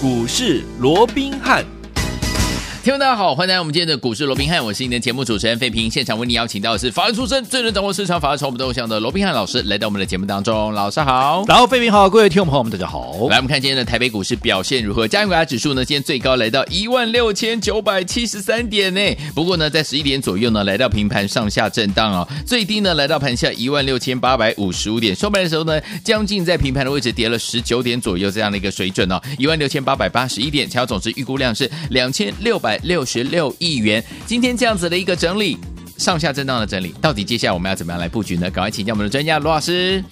股市罗宾汉。听众大家好，欢迎来到我们今天的股市罗宾汉，我是你的节目主持人费平。现场为你邀请到的是法律出身、最能掌握市场法律从我们动向的罗宾汉老师，来到我们的节目当中。老师好，然后费平好，各位听众朋友们大家好。来，我们看今天的台北股市表现如何？加权指数呢，今天最高来到一万六千九百七十三点呢。不过呢，在十一点左右呢，来到平盘上下震荡哦。最低呢，来到盘下一万六千八百五十五点。收盘的时候呢，将近在平盘的位置跌了十九点左右这样的一个水准哦，一万六千八百八十一点。成交总值预估量是两千六百六十六。亿元，今天这样子的一个整理，上下震荡的整理，到底接下来我们要怎么样来布局呢？赶快请教我们的专家罗老师。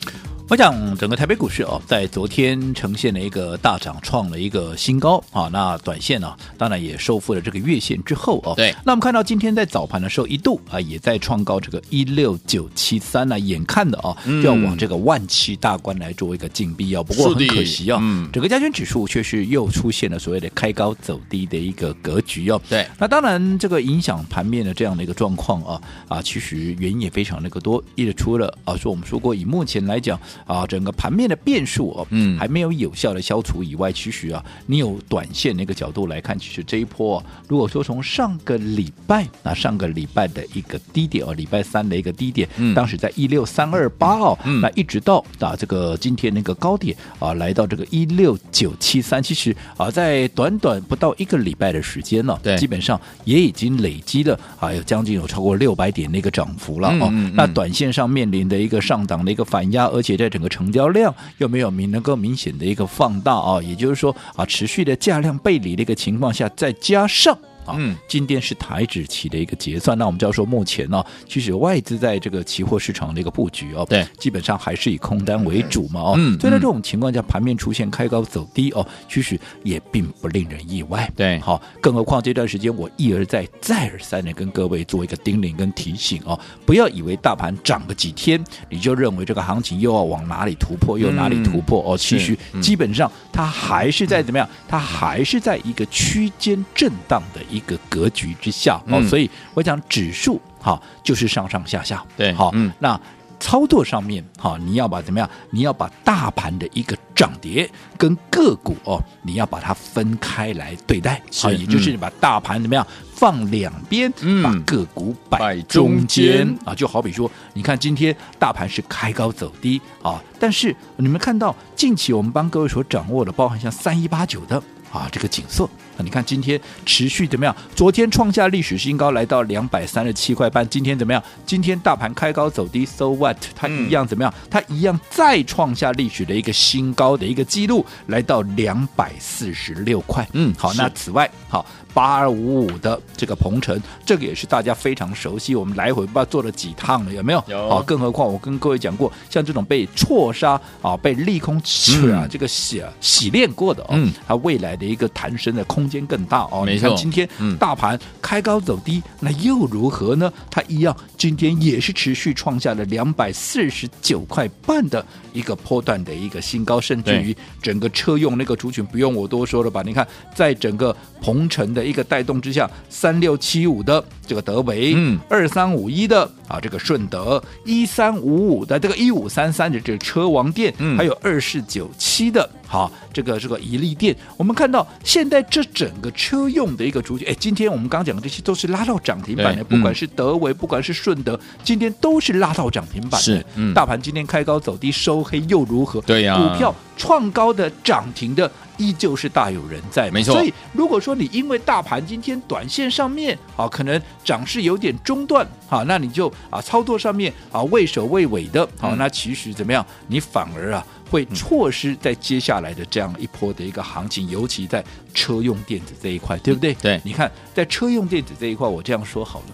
我想整个台北股市哦，在昨天呈现了一个大涨，创了一个新高啊。那短线呢，当然也收复了这个月线之后哦。对。那我们看到今天在早盘的时候，一度啊也在创高这个一六九七三呢，眼看的啊就要往这个万七大关来做一个进逼哦。不过很可惜啊，整个加权指数却是又出现了所谓的开高走低的一个格局哦。对。那当然，这个影响盘面的这样的一个状况啊啊，其实原因也非常那个多。一除了啊，说我们说过，以目前来讲。啊，整个盘面的变数哦，嗯，还没有有效的消除以外，其实啊，你有短线那个角度来看，其实这一波，如果说从上个礼拜，那上个礼拜的一个低点哦，礼拜三的一个低点，嗯，当时在一六三二八哦，嗯，那一直到啊这个今天那个高点啊，来到这个一六九七三，其实啊，在短短不到一个礼拜的时间呢，对，基本上也已经累积了啊，有将近有超过六百点那个涨幅了哦，嗯嗯。嗯，那短线上面临的一个上档的一个反压，而且在整个成交量又没有明能够明显的一个放大啊，也就是说啊，持续的价量背离的一个情况下，再加上。嗯，今天是台指期的一个结算，那我们就要说，目前呢，其实外资在这个期货市场的一个布局哦，对，基本上还是以空单为主嘛，哦，嗯，所以在这种情况下，盘面出现开高走低哦，其实也并不令人意外，对，好，更何况这段时间我一而再、再而三的跟各位做一个叮咛跟提醒哦，不要以为大盘涨个几天，你就认为这个行情又要往哪里突破，又哪里突破哦，其实基本上它还是在怎么样，它还是在一个区间震荡的一。一个格局之下，哦，所以我讲指数哈，就是上上下下，对，好，嗯，那操作上面哈，你要把怎么样？你要把大盘的一个涨跌跟个股哦，你要把它分开来对待，好，也就是你把大盘怎么样放两边，嗯，把个股摆中间。啊，就好比说，你看今天大盘是开高走低啊，但是你们看到近期我们帮各位所掌握的，包含像三一八九的。啊，这个景色啊，你看今天持续怎么样？昨天创下历史新高，来到两百三十七块半。今天怎么样？今天大盘开高走低，so what？它一样怎么样？它一样再创下历史的一个新高的一个记录，来到两百四十六块。嗯，好，那此外，好。八二五五的这个鹏程，这个也是大家非常熟悉，我们来回不知道做了几趟了，有没有？有。好，更何况我跟各位讲过，像这种被错杀啊，被利空吃啊，嗯、这个洗洗练过的哦，嗯，它未来的一个弹升的空间更大哦。你看今天大盘开高走低，嗯、那又如何呢？它一样，今天也是持续创下了两百四十九块半的一个波段的一个新高，甚至于整个车用那个族群不用我多说了吧？你看，在整个鹏程的。一个带动之下，三六七五的这个德维，嗯，二三五一的啊这个顺德，一三五五的这个一五三三的这个车王店，嗯，还有二四九七的，好这个这个宜利店，我们看到现在这整个车用的一个主角，哎，今天我们刚讲的这些都是拉到涨停板的，不管是德维，不管是顺德，今天都是拉到涨停板的。是，嗯，大盘今天开高走低收黑又如何？对呀，股票创高的涨停的。依旧是大有人在，没错。所以如果说你因为大盘今天短线上面啊，可能涨势有点中断，好，那你就啊操作上面啊畏首畏尾的，好，那其实怎么样？你反而啊会错失在接下来的这样一波的一个行情，尤其在车用电子这一块，对不对？对，你看在车用电子这一块，我这样说好了，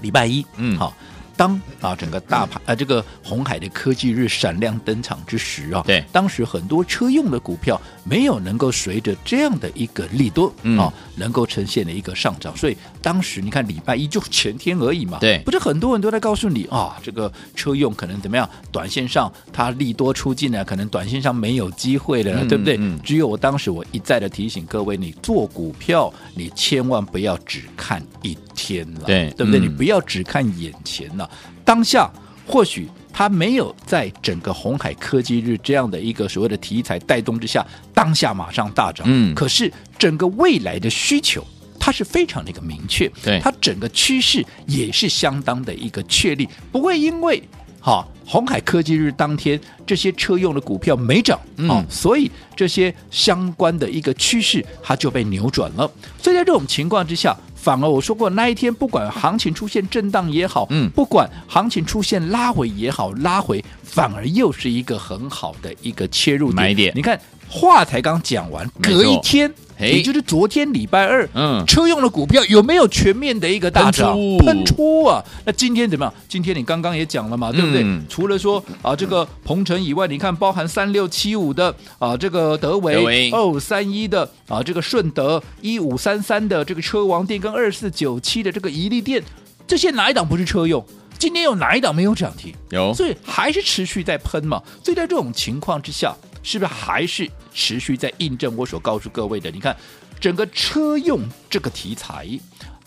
礼拜一，嗯，好。当啊，整个大盘啊，这个红海的科技日闪亮登场之时啊，对，当时很多车用的股票没有能够随着这样的一个利多啊，能够呈现的一个上涨，所以当时你看礼拜一就前天而已嘛，对，不是很多人都在告诉你啊，这个车用可能怎么样，短线上它利多出尽了，可能短线上没有机会了，对不对？只有我当时我一再的提醒各位，你做股票你千万不要只看一天了，对，对不对？你不要只看眼前了。当下或许它没有在整个红海科技日这样的一个所谓的题材带动之下，当下马上大涨。嗯，可是整个未来的需求，它是非常的一个明确，对，它整个趋势也是相当的一个确立，不会因为哈鸿海科技日当天这些车用的股票没涨，嗯、哦，所以这些相关的一个趋势它就被扭转了。所以在这种情况之下，反而我说过那一天，不管行情出现震荡也好，嗯，不管行情出现拉回也好，拉回反而又是一个很好的一个切入点买点。你看话才刚讲完，隔一天。也就是昨天礼拜二，嗯，车用的股票有没有全面的一个大涨喷出，啊？那今天怎么样？今天你刚刚也讲了嘛，对不对？嗯、除了说啊这个鹏程以外，你看包含三六七五的啊这个德维，二五三一的啊这个顺德，一五三三的这个车王电跟二四九七的这个宜利电，这些哪一档不是车用？今天有哪一档没有涨停？有，所以还是持续在喷嘛。所以在这种情况之下。是不是还是持续在印证我所告诉各位的？你看，整个车用这个题材，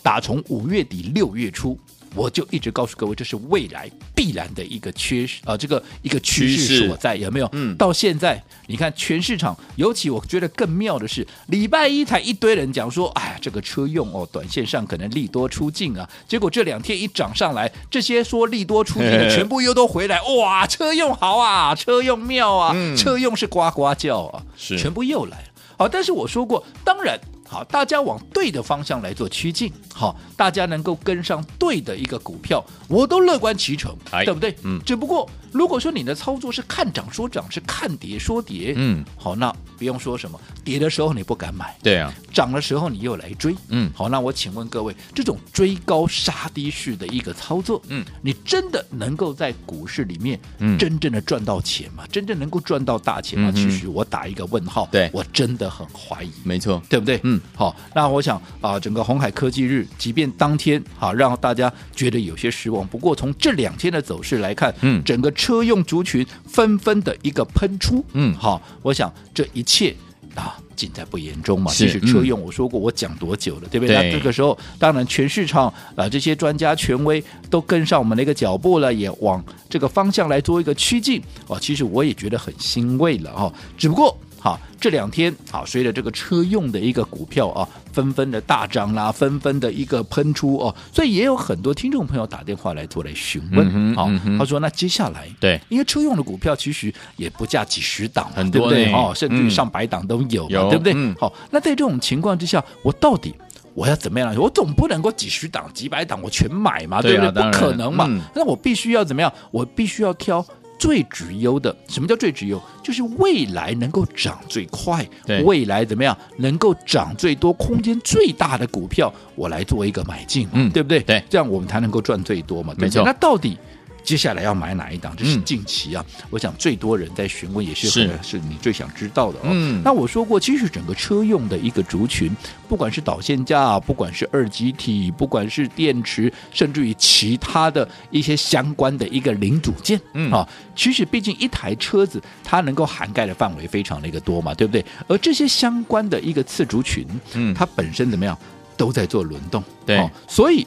打从五月底六月初，我就一直告诉各位，这是未来必然的一个趋势啊，这个一个趋势所在，有没有？嗯，到现在你看全市场，尤其我觉得更妙的是，礼拜一才一堆人讲说，哎呀，这个车用哦，短线上可能利多出尽啊，结果这两天一涨上来，这些说利多出尽的 全部又都回来，哇，车用好啊，车用妙啊，嗯、车用是呱呱叫啊，是全部又来了。好，但是我说过，当然。好，大家往对的方向来做趋近，好，大家能够跟上对的一个股票，我都乐观其成，对不对？嗯，只不过如果说你的操作是看涨说涨，是看跌说跌，嗯，好，那不用说什么，跌的时候你不敢买，对啊，涨的时候你又来追，嗯，好，那我请问各位，这种追高杀低式的一个操作，嗯，你真的能够在股市里面，嗯，真正的赚到钱吗？真正能够赚到大钱吗？嗯、其实我打一个问号，对。我真的很怀疑，没错，对不对？嗯，好，那我。想啊，整个红海科技日，即便当天啊让大家觉得有些失望，不过从这两天的走势来看，嗯，整个车用族群纷纷的一个喷出，嗯，好，我想这一切啊尽在不言中嘛。是其实车用，我说过，我讲多久了，对不对？那这个时候，当然全市场啊这些专家权威都跟上我们的一个脚步了，也往这个方向来做一个趋近哦。其实我也觉得很欣慰了哈，只不过。好，这两天好，随着这个车用的一个股票啊，纷纷的大涨啦，纷纷的一个喷出哦，所以也有很多听众朋友打电话来做来询问。好、嗯，他说那接下来对，因为车用的股票其实也不价几十档，很多对不对？哦，甚至于上百档都有，有对不对？嗯、好，那在这种情况之下，我到底我要怎么样？我总不能够几十档、几百档我全买嘛，对，不对？不可能嘛。嗯、那我必须要怎么样？我必须要挑。最直优的，什么叫最直优？就是未来能够涨最快，未来怎么样能够涨最多、空间最大的股票，我来做一个买进，嗯，对不对？对，这样我们才能够赚最多嘛，对不对？没错。那到底？接下来要买哪一档？这是近期啊，嗯、我想最多人在询问，也是是，是你最想知道的哦。嗯、那我说过，其实整个车用的一个族群，不管是导线架，不管是二极体，不管是电池，甚至于其他的一些相关的一个零组件，嗯啊，其实毕竟一台车子它能够涵盖的范围非常的一个多嘛，对不对？而这些相关的一个次族群，嗯，它本身怎么样，都在做轮动，对、哦，所以。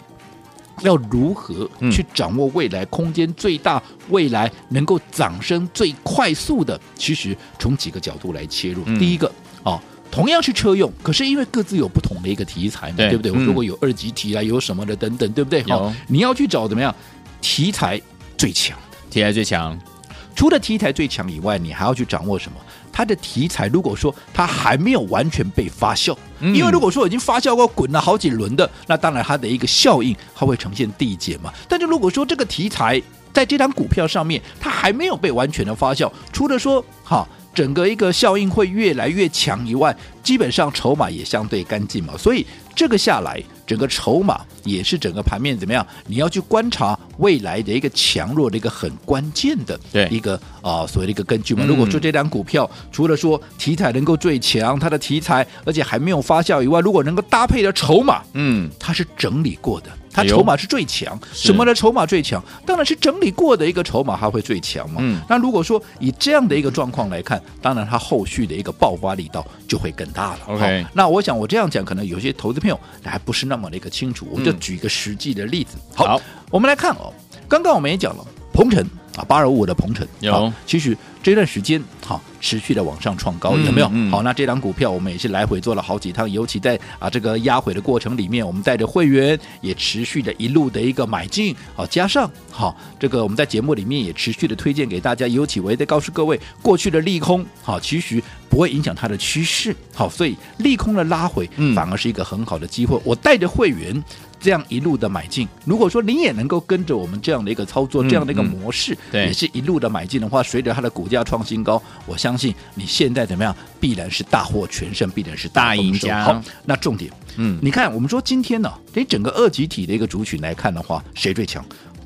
要如何去掌握未来空间最大、未来能够涨升最快速的？其实从几个角度来切入。嗯、第一个啊，同样是车用，可是因为各自有不同的一个题材嘛，对，对不对？如果有二级题啊，有什么的等等，对不对？好，你要去找怎么样题材最强？题材最强，除了题材最强以外，你还要去掌握什么？它的题材，如果说它还没有完全被发酵，嗯、因为如果说已经发酵过、滚了好几轮的，那当然它的一个效应它会呈现递减嘛。但是如果说这个题材在这张股票上面，它还没有被完全的发酵，除了说哈整个一个效应会越来越强以外，基本上筹码也相对干净嘛。所以这个下来。整个筹码也是整个盘面怎么样？你要去观察未来的一个强弱的一个很关键的一个啊、呃、所谓的一个根据嘛。如果说这张股票除了说题材能够最强，它的题材而且还没有发酵以外，如果能够搭配的筹码，嗯，它是整理过的，它筹码是最强。什么的筹码最强？当然是整理过的一个筹码，它会最强嘛。嗯，那如果说以这样的一个状况来看，当然它后续的一个爆发力道就会更大了。OK，那我想我这样讲，可能有些投资朋友还不是那。那么的一个清楚，我就举一个实际的例子。嗯、好，好，我们来看哦。刚刚我们也讲了，鹏程啊，八二五五的鹏程有好其实这段时间好持续的往上创高，有没有？嗯嗯好，那这档股票我们也是来回做了好几趟，尤其在啊这个压回的过程里面，我们带着会员也持续的一路的一个买进，好，加上好这个我们在节目里面也持续的推荐给大家，尤其我也在告诉各位，过去的利空好，其实不会影响它的趋势，好，所以利空的拉回嗯反而是一个很好的机会。我带着会员。这样一路的买进，如果说你也能够跟着我们这样的一个操作，嗯这样的一个模式，也是一路的买进的话，随着它的股价创新高，我相信你现在怎么样，必然是大获全胜，必然是大赢家。好，那重点，嗯。你看我们说今天呢，你整个二级体的一个族群来看的话，谁最强？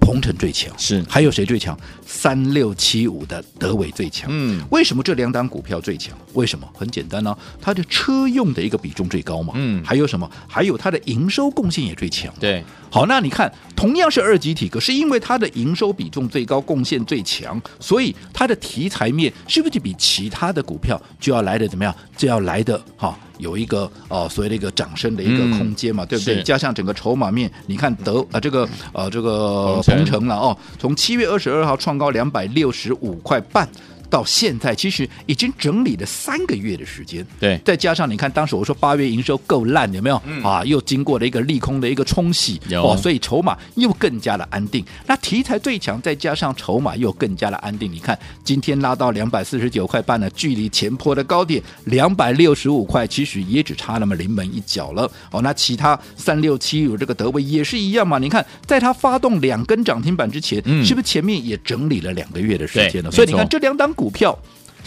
鹏程最强是还有谁最强？三六七五的德伟最强。嗯为什么这两档股票最强？为什么？很简单呢、它的车用的一个比重最高嘛。嗯还有什么？还有它的营收贡献也最强。对，好，那你看，同样是二级体，可是因为它的营收比重最高，贡献最强，所以它的题材面是不是就比其他的股票就要来的怎么样？就要来的哈、有一个呃所谓的一个涨升的一个嗯空间嘛，对不对？加上整个筹码面，你看德啊、呃、这个呃这个鹏程了哦，从七月二十二号创高两百六十五块半。到现在其实已经整理了三个月的时间，对再加上你看当时我说八月营收够烂，有没有、啊？又经过了一个利空的一个冲洗，哦，所以筹码又更加的安定。那题材最强，再加上筹码又更加的安定。你看今天拉到两百四十九块半呢，距离前坡的高点两百六十五块，其实也只差那么临门一脚了。哦，那其他三六七五这个德威也是一样嘛？你看在它发动两根涨停板之前，嗯是不是前面也整理了两个月的时间了？所以你看这两档股票。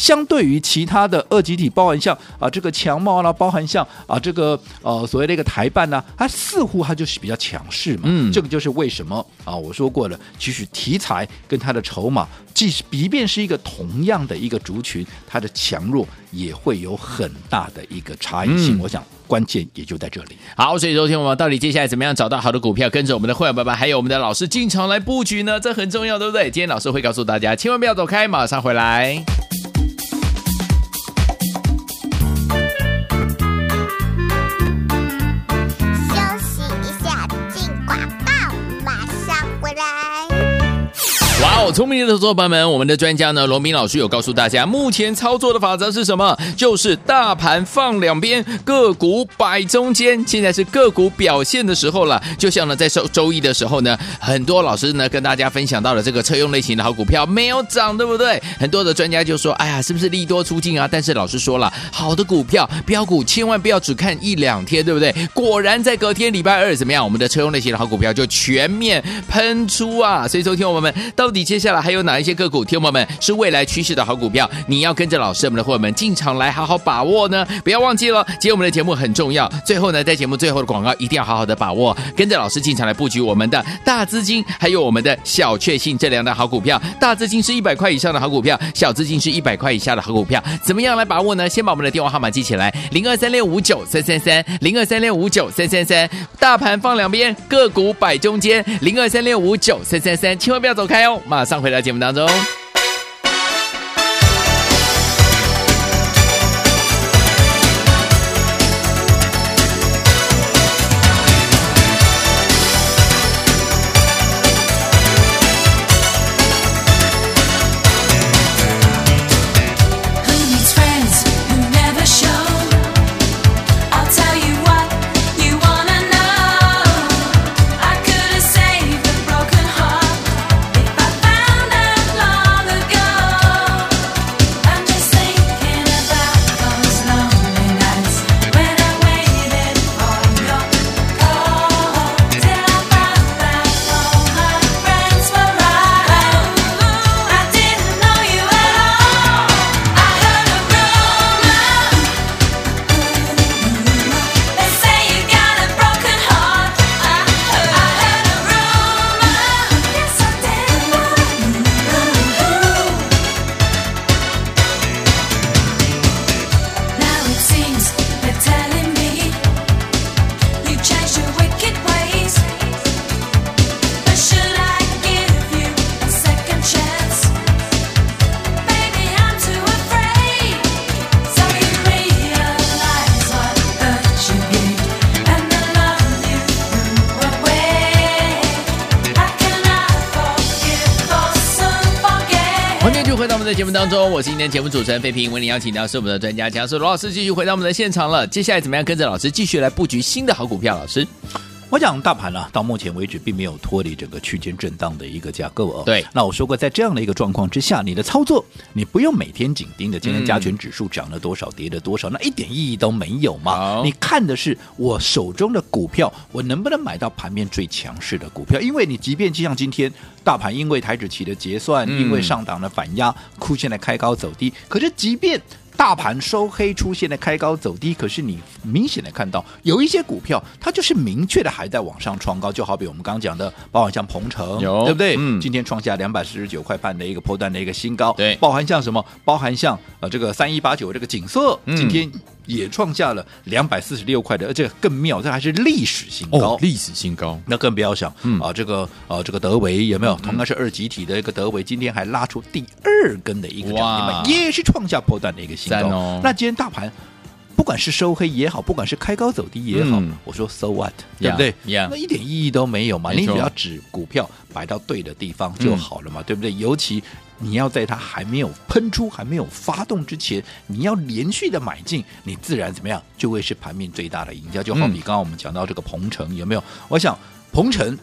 相对于其他的二级体，包含像啊这个强茂啦，包含像啊这个呃所谓的一个台办呢、它似乎它就是比较强势嘛。嗯这个就是为什么啊我说过了，其实题材跟它的筹码，即使即便是一个同样的一个族群，它的强弱也会有很大的一个差异性。嗯我想关键也就在这里。好，所以昨天我们到底接下来怎么样找到好的股票，跟着我们的会员爸爸还有我们的老师进场来布局呢？这很重要，对不对？今天老师会告诉大家，千万不要走开，马上回来。好，聪明的投资者朋友们，我们的专家呢，罗明老师有告诉大家，目前操作的法则是什么？就是大盘放两边，个股摆中间。现在是个股表现的时候了。就像呢，在周周一的时候呢，很多老师呢跟大家分享到了这个车用类型的好股票没有涨，对不对？很多的专家就说，哎呀，是不是利多出尽啊？但是老师说了，好的股票标股千万不要只看一两天，对不对？果然在隔天礼拜二怎么样？我们的车用类型的好股票就全面喷出啊！所以，昨天我们到底接下来还有哪一些个股，听友们是未来趋势的好股票？你要跟着老师我们的伙伴们进场来好好把握呢！不要忘记了，今天我们的节目很重要。最后呢，在节目最后的广告一定要好好的把握，跟着老师进场来布局我们的大资金，还有我们的小确幸这两档好股票。大资金是一百块以上的好股票，小资金是一百块以下的好股票。怎么样来把握呢？先把我们的电话号码记起来：零二三六五九三三三，零二三六五九三三三。大盘放两边，个股摆中间，零二三六五九三三三，千万不要走开哦！马上回的节目当中。当中，我是今天节目主持人费平，为您邀请到是我们的专家强叔罗老师，继续回到我们的现场了。接下来怎么样跟着老师继续来布局新的好股票？老师。我讲大盘呢、啊，到目前为止并没有脱离整个区间震荡的一个架构哦。对，那我说过，在这样的一个状况之下，你的操作你不用每天紧盯着今天加权指数涨了多少，跌了多少，那一点意义都没有嘛。你看的是我手中的股票，我能不能买到盘面最强势的股票？因为你即便就像今天大盘因为台指期的结算，嗯、因为上档的反压，出现了开高走低，可是即便大盘收黑，出现了开高走低，可是你明显的看到有一些股票，它就是明确的还在往上创高，就好比我们刚刚讲的，包含像鹏程，对不对？嗯，今天创下两百四十九块半的一个波段的一个新高，对，包含像什么？包含像呃这个三一八九这个景色，嗯、今天。也创下了两百四十六块的，而且更妙，这还是历史新高，哦、历史新高。那更不要想、嗯、啊，这个啊，这个德维有没有？同样是二级体的一个德维，今天还拉出第二根的一个涨停板，也是创下破断的一个新高。哦、那今天大盘不管是收黑也好，不管是开高走低也好，嗯、我说 so what，对不对？Yeah, yeah, 那一点意义都没有嘛。你只要指股票摆到对的地方就好了嘛，嗯、对不对？尤其。你要在它还没有喷出、还没有发动之前，你要连续的买进，你自然怎么样就会是盘面最大的赢家。就好比刚刚我们讲到这个鹏程，有没有？我想鹏程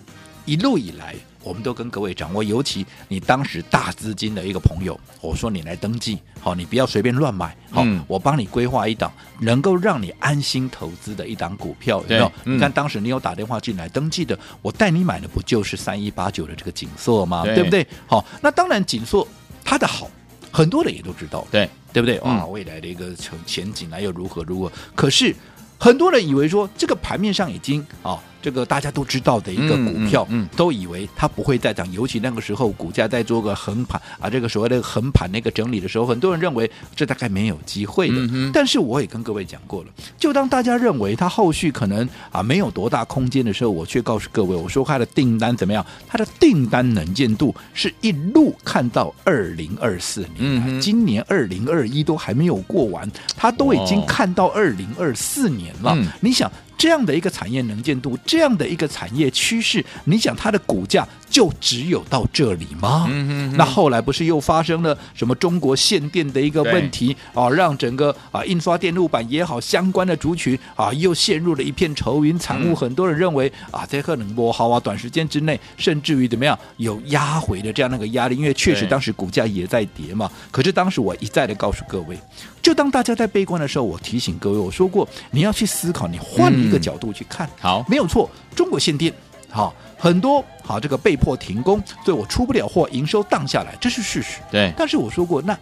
一路以来。我们都跟各位掌握，尤其你当时大资金的一个朋友，我说你来登记，好，你不要随便乱买，好，嗯、我帮你规划一档能够让你安心投资的一档股票，有没有？嗯、你看当时你有打电话进来登记的，我带你买的不就是三一八九的这个景硕吗？对，对不对？好，那当然景硕它的好，很多人也都知道，对对不对？哇，未来的一个前前景啊又如何如何？可是很多人以为说这个盘面上已经啊。这个大家都知道的一个股票，嗯嗯嗯、都以为它不会再涨，尤其那个时候股价在做个横盘啊，这个所谓的横盘那个整理的时候，很多人认为这大概没有机会的。嗯、但是我也跟各位讲过了，就当大家认为它后续可能啊没有多大空间的时候，我却告诉各位，我说它的订单怎么样？它的订单能见度是一路看到二零二四年，嗯、今年二零二一都还没有过完，它都已经看到二零二四年了。哦、你想？这样的一个产业能见度，这样的一个产业趋势，你想它的股价就只有到这里吗？嗯、哼哼那后来不是又发生了什么中国限电的一个问题啊，让整个啊印刷电路板也好相关的族群啊又陷入了一片愁云惨雾。嗯、很多人认为啊，这可能不好啊，短时间之内甚至于怎么样有压回的这样那个压力，因为确实当时股价也在跌嘛。可是当时我一再的告诉各位，就当大家在悲观的时候，我提醒各位，我说过你要去思考，你换一个角度去看，嗯、好，没有错，中国限电，好，很多好这个被迫停工，所以我出不了货，营收荡下来，这是事实。对，但是我说过，那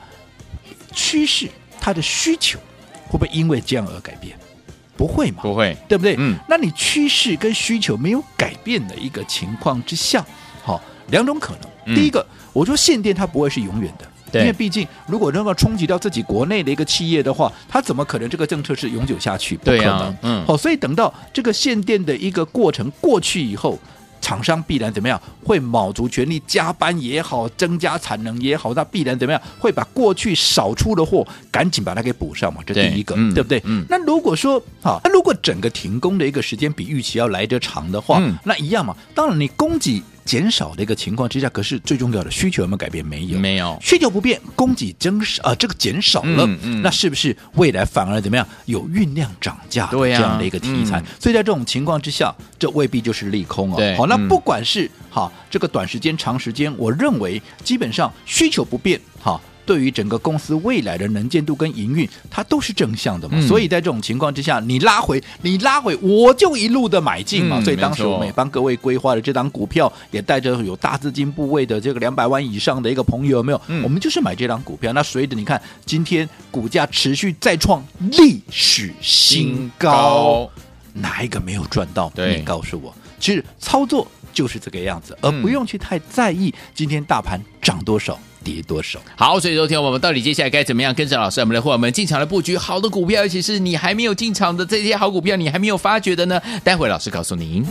趋势它的需求会不会因为这样而改变？不会嘛？不会，对不对？嗯，那你趋势跟需求没有改变的一个情况之下，好，两种可能。嗯、第一个，我说限电它不会是永远的。因为毕竟，如果能够冲击到自己国内的一个企业的话，他怎么可能这个政策是永久下去？不可能。啊、嗯。好，所以等到这个限电的一个过程过去以后，厂商必然怎么样？会卯足全力加班也好，增加产能也好，那必然怎么样？会把过去少出的货赶紧把它给补上嘛？这第一个，对，嗯、对不对？嗯。那如果说，好，那如果整个停工的一个时间比预期要来得长的话，嗯、那一样嘛。当然，你供给。减少的一个情况之下，可是最重要的需求有没有改变？没有，没有。需求不变，供给增少啊，这个减少了，嗯嗯、那是不是未来反而怎么样？有酝酿涨价的这样的一个题材？啊嗯、所以在这种情况之下，这未必就是利空哦。好，那不管是好这个短时间、长时间，我认为基本上需求不变，好。对于整个公司未来的能见度跟营运，它都是正向的嘛。嗯、所以在这种情况之下，你拉回，你拉回，我就一路的买进嘛。嗯、所以当时我们也帮各位规划的这档股票，也带着有大资金部位的这个两百万以上的一个朋友，有没有？嗯、我们就是买这档股票。那随着你看，今天股价持续再创历史新高，高哪一个没有赚到？你告诉我，其实操作就是这个样子，而不用去太在意今天大盘涨多少。跌多少？好，所以昨天我们到底接下来该怎么样跟着老师，我们的伙伴们进场来布局好的股票，尤其是你还没有进场的这些好股票，你还没有发掘的呢？待会老师告诉您。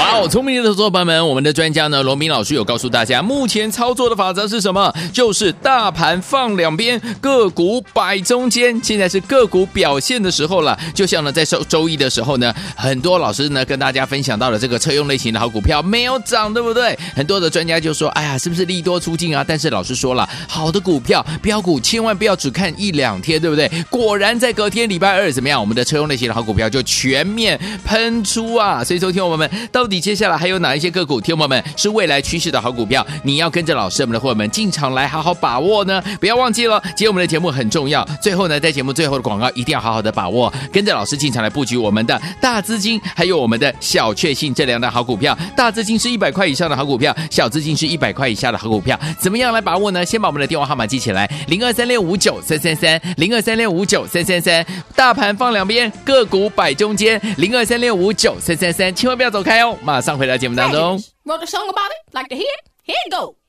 哇哦，聪明的投资伙们，我们的专家呢，罗明老师有告诉大家，目前操作的法则是什么？就是大盘放两边，个股摆中间。现在是个股表现的时候了。就像呢，在周周一的时候呢，很多老师呢跟大家分享到了这个车用类型的好股票没有涨，对不对？很多的专家就说，哎呀，是不是利多出尽啊？但是老师说了，好的股票标股千万不要只看一两天，对不对？果然在隔天礼拜二怎么样？我们的车用类型的好股票就全面喷出啊！所以，说听我们到底接下来还有哪一些个股？听友们是未来趋势的好股票，你要跟着老师我们的伙伴们进场来好好把握呢！不要忘记了，今天我们的节目很重要。最后呢，在节目最后的广告一定要好好的把握，跟着老师进场来布局我们的大资金，还有我们的小确幸这两档好股票。大资金是一百块以上的好股票，小资金是一百块以下的好股票，怎么样来把握呢？先把我们的电话号码记起来：零二三六五九三三三，零二三六五九三三三。大盘放两边，个股摆中间，零二三六五九三三三，千万不要走开哦！马上回到节目当中。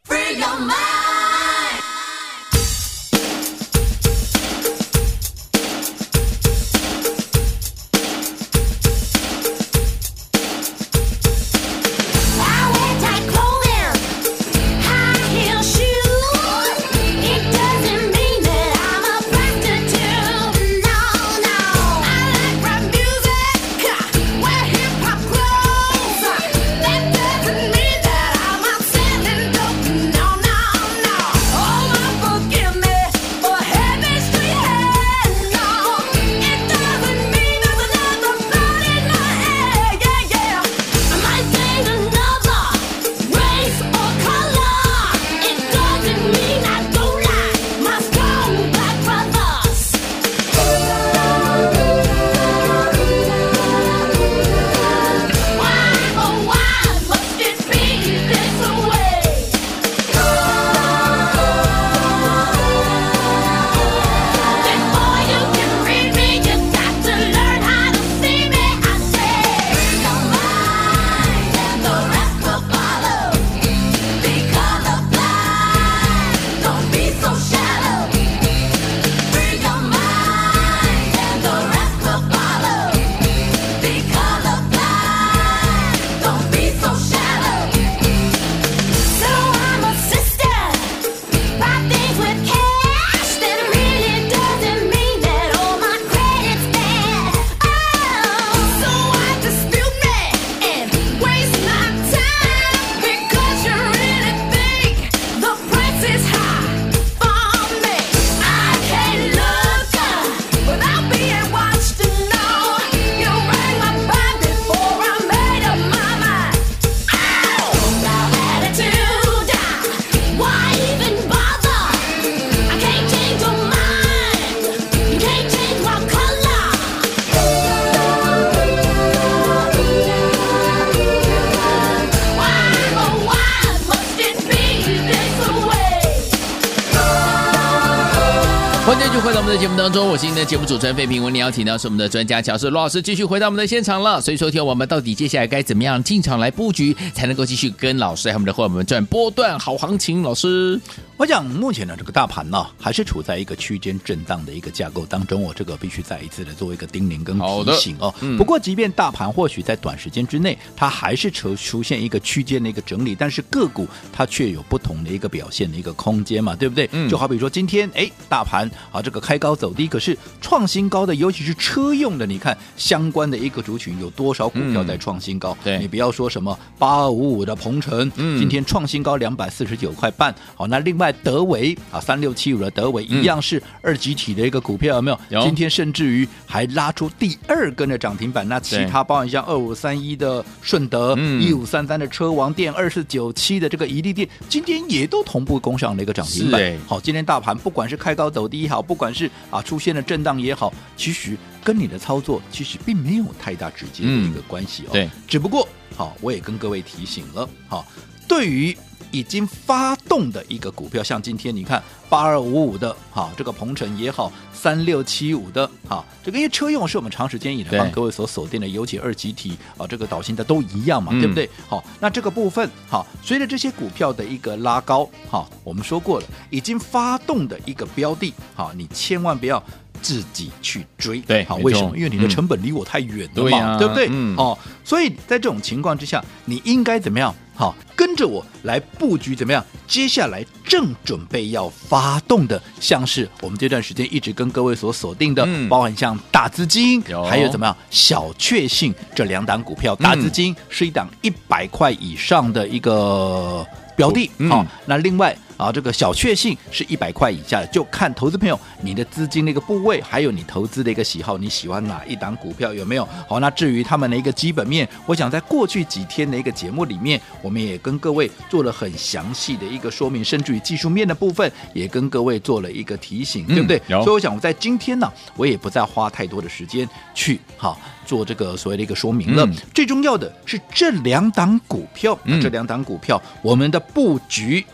回到我们的节目当中，我是今天的节目主持人费平。我们邀请到是我们的专家乔师罗老师，继续回到我们的现场了。所以说，听我们到底接下来该怎么样进场来布局，才能够继续跟老师还有我们的伙伴们赚波段好行情？老师。我讲目前呢这个大盘呢，还是处在一个区间震荡的一个架构当中。我这个必须再一次的做一个叮咛跟提醒哦。嗯、不过，即便大盘或许在短时间之内，它还是出出现一个区间的一个整理，但是个股它却有不同的一个表现的一个空间嘛，对不对？嗯、就好比说今天，哎，大盘啊这个开高走低，可是创新高的，尤其是车用的，你看相关的一个族群有多少股票在创新高？嗯、对你不要说什么八二五五的鹏程，嗯，今天创新高两百四十九块半。好，那另外。德维啊，三六七五的德维一样是二级体的一个股票，有没有？有今天甚至于还拉出第二根的涨停板。那其他包含像二五三一的顺德，一五三三的车王店，二四九七的这个宜利店，今天也都同步攻上了一个涨停板。好，今天大盘不管是开高走低也好，不管是啊出现了震荡也好，其实跟你的操作其实并没有太大直接的一个关系哦。对，只不过好，我也跟各位提醒了，好，对于。已经发动的一个股票，像今天你看八二五五的，哈，这个鹏程也好，三六七五的，哈，这个因为车用是我们长时间以来帮各位所锁定的，尤其二级体啊，这个导线的都一样嘛，嗯、对不对？好，那这个部分，好，随着这些股票的一个拉高，哈，我们说过了，已经发动的一个标的，好，你千万不要自己去追。对，好，为什么？因为你的成本离我太远了嘛，嗯、对不对？嗯、哦，所以在这种情况之下，你应该怎么样？好，跟着我来布局怎么样？接下来正准备要发动的，像是我们这段时间一直跟各位所锁定的，嗯、包含像大资金，有还有怎么样小确幸这两档股票。大资金是一档一百块以上的一个标的，好、嗯哦，那另外。啊，这个小确幸是一百块以下的，就看投资朋友你的资金的一个部位，还有你投资的一个喜好，你喜欢哪一档股票有没有？好，那至于他们的一个基本面，我想在过去几天的一个节目里面，我们也跟各位做了很详细的一个说明，甚至于技术面的部分也跟各位做了一个提醒，嗯、对不对？所以我想我在今天呢，我也不再花太多的时间去好做这个所谓的一个说明了。嗯、最重要的是这两档股票，嗯、这两档股票我们的布局。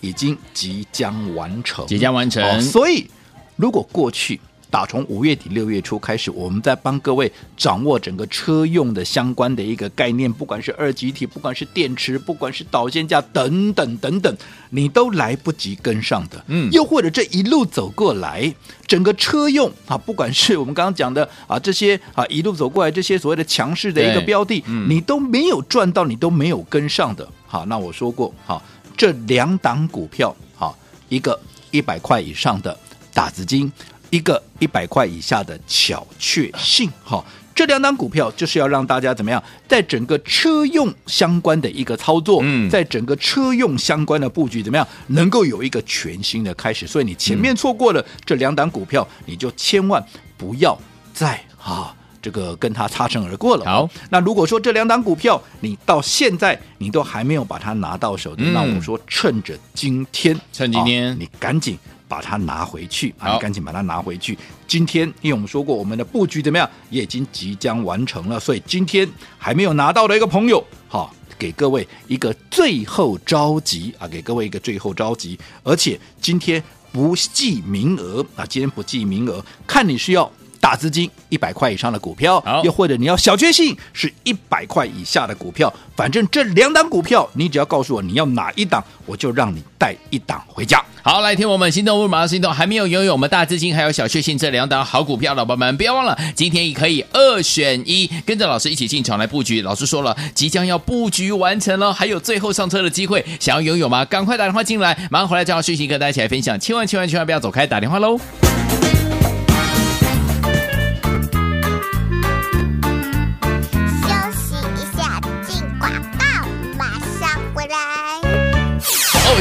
已经即将完成，即将完成。哦，所以，如果过去打从五月底六月初开始，我们在帮各位掌握整个车用的相关的一个概念，不管是二极体，不管是电池，不管是导线架等等等等，你都来不及跟上的。嗯，又或者这一路走过来，整个车用啊，不管是我们刚刚讲的啊这些啊一路走过来这些所谓的强势的一个标的，嗯，你都没有赚到，你都没有跟上的。好，那我说过，好。这两档股票，好，一个一百块以上的打资金，一个一百块以下的巧确信，哈，这两档股票就是要让大家怎么样，在整个车用相关的一个操作，嗯，在整个车用相关的布局怎么样，能够有一个全新的开始。所以你前面错过了这两档股票，你就千万不要再啊。这个跟他擦身而过了。好，那如果说这两档股票你到现在你都还没有把它拿到手的，嗯、那我说趁着今天，趁今天，啊、你赶紧把它拿回去啊！你赶紧把它拿回去。今天因为我们说过我们的布局怎么样，也已经即将完成了，所以今天还没有拿到的一个朋友，好，给各位一个最后召集啊，给各位一个最后召集，而且今天不计名额啊，今天不计名额，看你需要。大资金一百块以上的股票，又或者你要小确幸是一百块以下的股票，反正这两档股票，你只要告诉我你要哪一档，我就让你带一档回家。好，来听我们心动不马上心动，还没有拥有我们大资金还有小确幸这两档好股票的宝宝们，不要忘了，今天也可以二选一，跟着老师一起进场来布局。老师说了，即将要布局完成了，还有最后上车的机会，想要拥有吗？赶快打电话进来，马上回来正好讯息跟大家一起来分享，千万千万千万不要走开，打电话喽。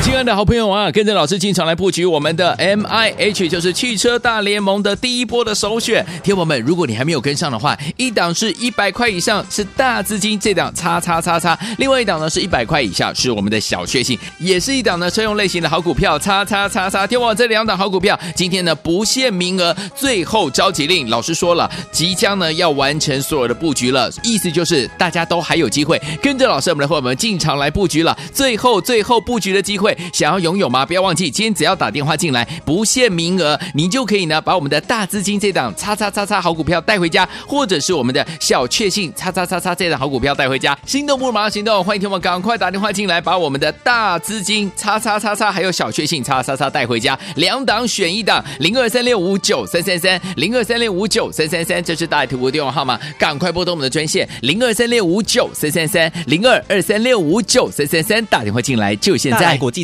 亲爱的好朋友啊，跟着老师进场来布局我们的 M I H，就是汽车大联盟的第一波的首选。听友们，如果你还没有跟上的话，一档是一百块以上是大资金，这档叉叉叉叉；另外一档呢是一百块以下是我们的小确幸，也是一档呢车用类型的好股票，叉叉叉叉。听我这两档好股票，今天呢不限名额，最后召集令，老师说了，即将呢要完成所有的布局了，意思就是大家都还有机会跟着老师我们的伙伴们进场来布局了，最后最后布局的机会。想要拥有吗？不要忘记，今天只要打电话进来，不限名额，你就可以呢把我们的大资金这档叉叉叉叉好股票带回家，或者是我们的小确幸叉叉叉叉这档好股票带回家。心动不如马上行动，欢迎听我赶快打电话进来，把我们的大资金叉叉叉叉还有小确幸叉叉叉带回家，两档选一档，零二三六五九三三三，零二三六五九三三三，这是大爱图的电话号码，赶快拨通我们的专线零二三六五九三三三，零二二三六五九三三三，打电话进来就现在。国际